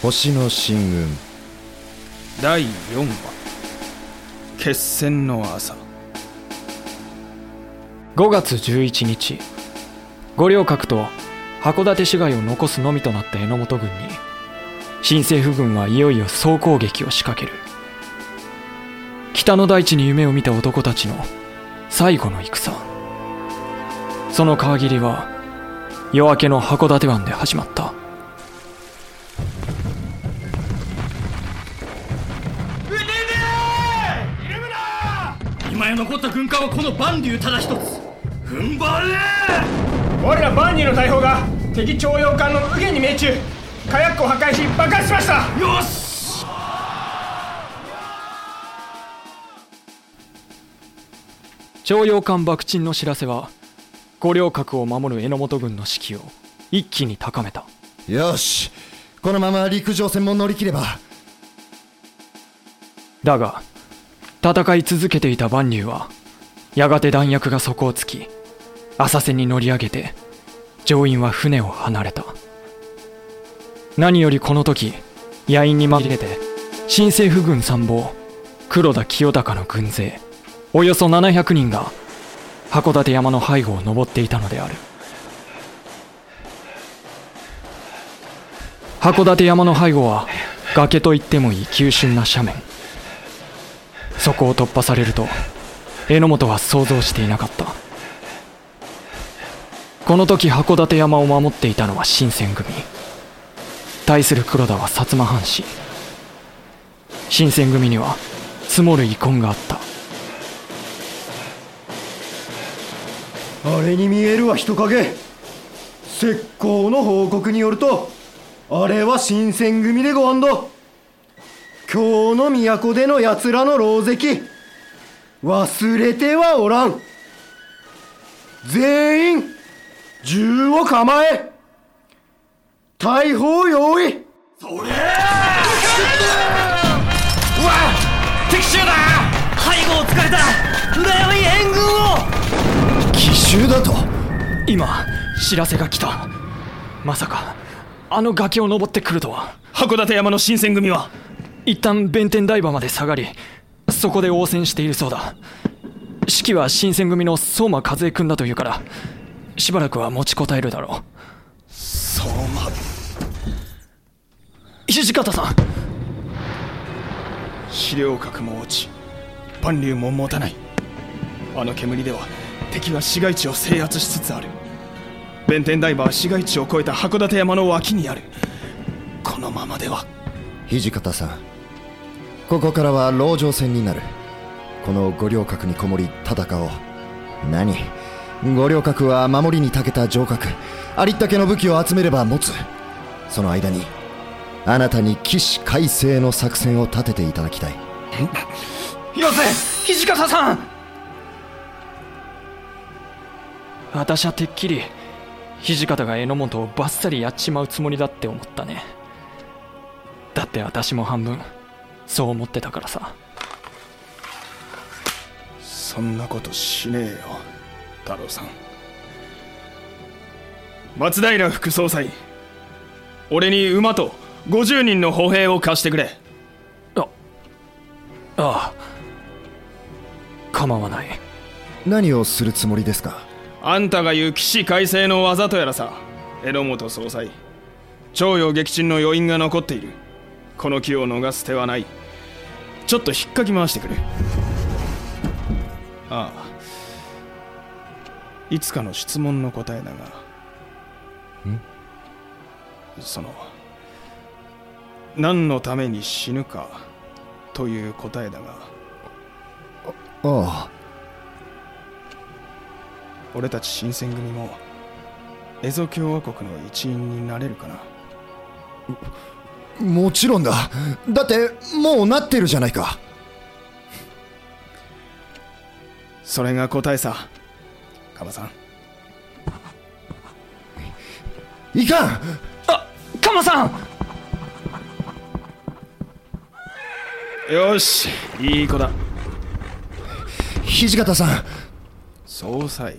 星の進軍。第4話。決戦の朝。5月11日。五稜郭と函館市街を残すのみとなった榎本軍に新政府軍はいよいよ総攻撃を仕掛ける。北の大地に夢を見た男たちの最後の戦。その川切りは夜明けの函館湾で始まった残った軍艦はこの万竜ただ一つ。踏ん張れ。我ら万人の大砲が敵徴用艦の右舷に命中。火薬庫を破壊し爆発しました。よし。徴用艦爆沈の知らせは五稜郭を守る榎本軍の士気を一気に高めた。よし。このまま陸上戦も乗り切れば。だが戦い続けていた万竜はやがて弾薬が底をつき浅瀬に乗り上げて乗員は船を離れた。何よりこの時野因に紛れて新政府軍参謀黒田清隆の軍勢およそ700人が函館山の背後を登っていたのである。函館山の背後は崖といってもいい急峻な斜面。そこを突破されると榎本は想像していなかった。この時函館山を守っていたのは新選組。対する黒田は薩摩藩士。新選組には積もる遺恨があった。あれに見えるは人影。石膏の報告によるとあれは新選組でご安堵今日の都での奴らの狼藉忘れてはおらん。全員銃を構え大砲用意。敵襲だ！背後を突かれた！羨み援軍を！奇襲だと？今知らせが来た。まさかあの崖を登ってくるとは。函館山の新選組は！一旦弁天台場まで下がりそこで応戦しているそうだ。指揮は新選組の相馬和恵君だというからしばらくは持ちこたえるだろう。相馬。土方さん。資料核も落ち万竜も持たない。あの煙では敵は市街地を制圧しつつある。弁天台場は市街地を越えた函館山の脇にある。このままでは。土方さんここからは籠城戦になる。この五稜郭にこもり戦おう。何？五稜郭は守りに長けた城郭。ありったけの武器を集めれば持つ。その間にあなたに起死回生の作戦を立てていただきたい。よせ土方さん！私はてっきり土方が榎本をバッサリやっちまうつもりだって思ったね。だって私も半分。そう思ってたからさ。そんなことしねえよ太郎さん。松平副総裁俺に馬と50人の歩兵を貸してくれ。ああ構わない。何をするつもりですか？あんたが言う起死回生の技とやらさ榎本総裁徴用撃沈の余韻が残っている。この機を逃す手はないちょっと引っかき回してくれ。ああ。いつかの質問の答えだが。ん？その何のために死ぬかという答えだが。ああ俺たち新選組もエゾ共和国の一員になれるかなもちろんだ。だってもうなってるじゃないか。それが答えさ。カバさん。いかん。あカマさん。よしいい子だ。土方さん。総裁。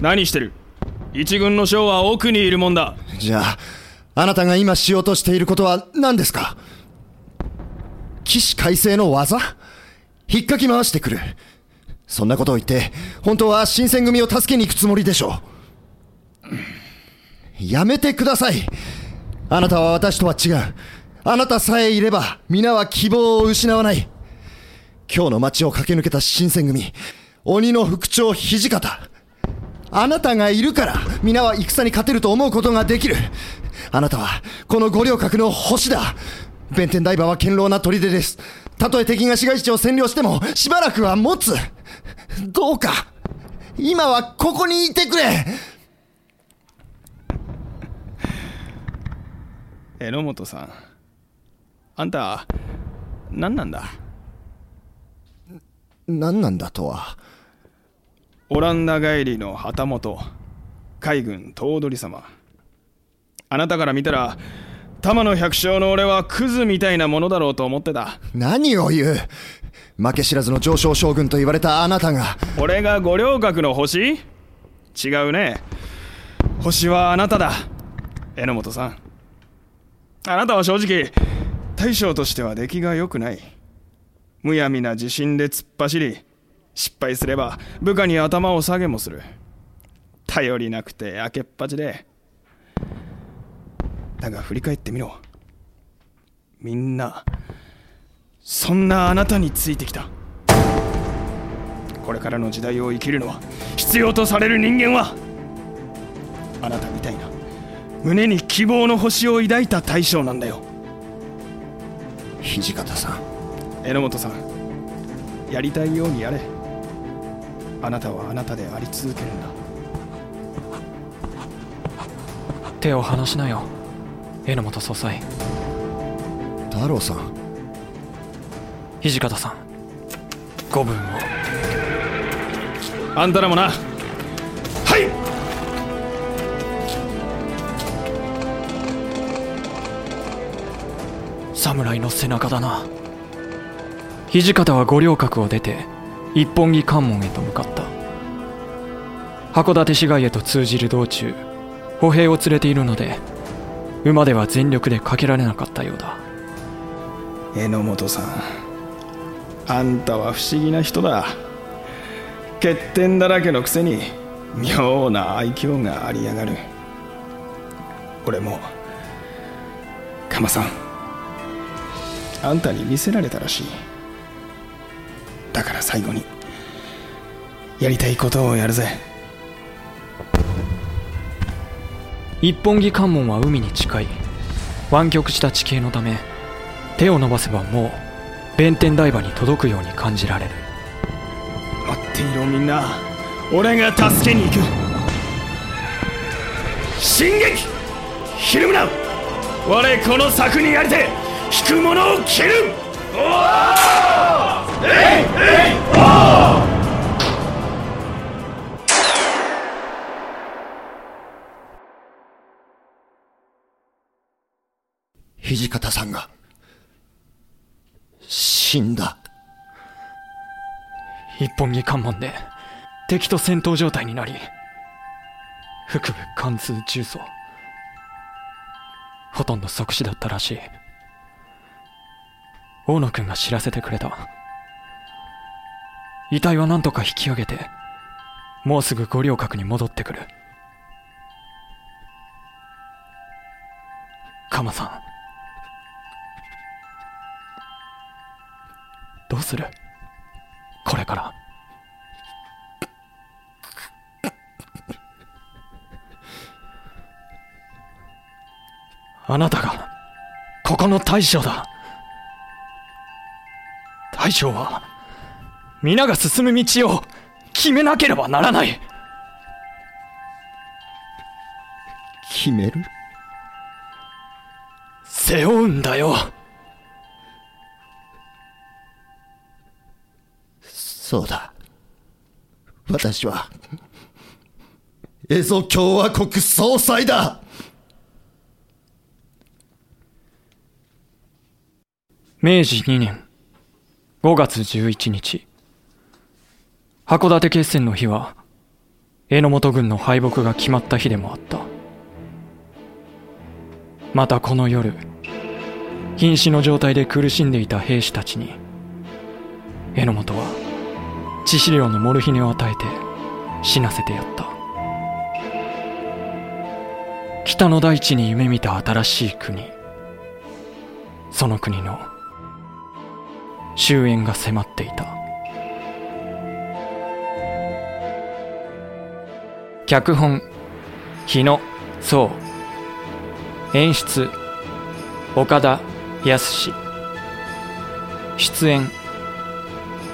何してる。一軍の将は奥にいるもんだ。じゃああなたが今しようとしていることは何ですか？起死回生の技？引っかき回してくる。そんなことを言って、本当は新選組を助けに行くつもりでしょう。やめてください。あなたは私とは違う。あなたさえいれば、皆は希望を失わない。今日の街を駆け抜けた新選組、鬼の副長土方。あなたがいるから、皆は戦に勝てると思うことができる。あなたは、この五稜郭の星だ。弁天大馬は堅牢な砦です。たとえ敵が市街地を占領しても、しばらくは持つ。どうか、今はここにいてくれ 榎本さん。あんた、何なんだ？何なんだとは。オランダ帰りの旗本、海軍頭取様。あなたから見たら、玉の百姓の俺はクズみたいなものだろうと思ってた。何を言う？負け知らずの上昇将軍と言われたあなたが。俺が五稜郭の星？違うね。星はあなただ。榎本さん。あなたは正直、大将としては出来が良くない。むやみな自信で突っ走り、失敗すれば部下に頭を下げもする。頼りなくて明けっぱちで。だが振り返ってみろ。みんな、そんなあなたについてきた。これからの時代を生きるのは、必要とされる人間は、あなたみたいな、胸に希望の星を抱いた大将なんだよ。土方さん榎本さんやりたいようにやれあなたはあなたであり続けるんだ手を離しなよ榎本総裁。太郎さん。土方さん。ご分を。あんたらもな。はい。侍の背中だな。土方は五稜郭を出て一本木関門へと向かった。函館市街へと通じる道中歩兵を連れているので馬では全力でかけられなかったようだ。榎本さんあんたは不思議な人だ。欠点だらけのくせに妙な愛嬌がありやがる。俺も鎌さんあんたに見せられたらしい。だから最後にやりたいことをやるぜ。一本木関門は海に近い。湾曲した地形のため手を伸ばせばもう弁天台場に届くように感じられる。待っていろみんな俺が助けに行く。進撃!ひるむな我この策にやりて引く者を切る!おえい!えい!土方さんが死んだ一本木関門で敵と戦闘状態になり腹部貫通重曹ほとんど即死だったらしい大野くんが知らせてくれた。遺体は何とか引き上げて、もうすぐ五稜郭に戻ってくる。カマさん。うする？これから。あなたが、ここの大将だ。大将は、皆が進む道を決めなければならない。決める？背負うんだよ。そうだ。私は、蝦夷共和国総裁だ。明治2年5月11日。函館決戦の日は榎本軍の敗北が決まった日でもあった。またこの夜瀕死の状態で苦しんでいた兵士たちに榎本は致死量のモルヒネを与えて死なせてやった。北の大地に夢見た新しい国。その国の終焉が迫っていた。脚本日野壮。演出岡田康出演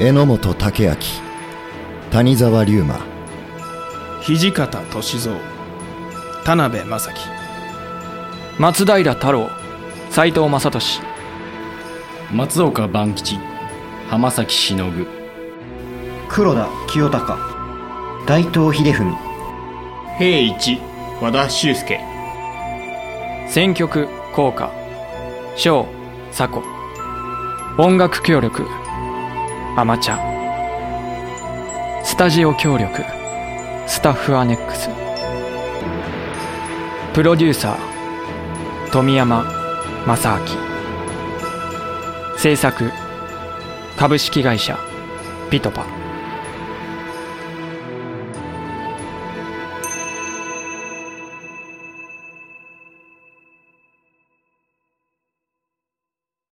榎本武明谷沢龍馬土方歳三田辺正樹。松平太郎斎藤正俊松岡万吉浜崎忍黒田清隆大東秀文。平一和田修介。選曲効果小佐子音楽協力アマチャスタジオ協力。スタッフアネックス。プロデューサー。富山正明。制作。株式会社。ピトパ。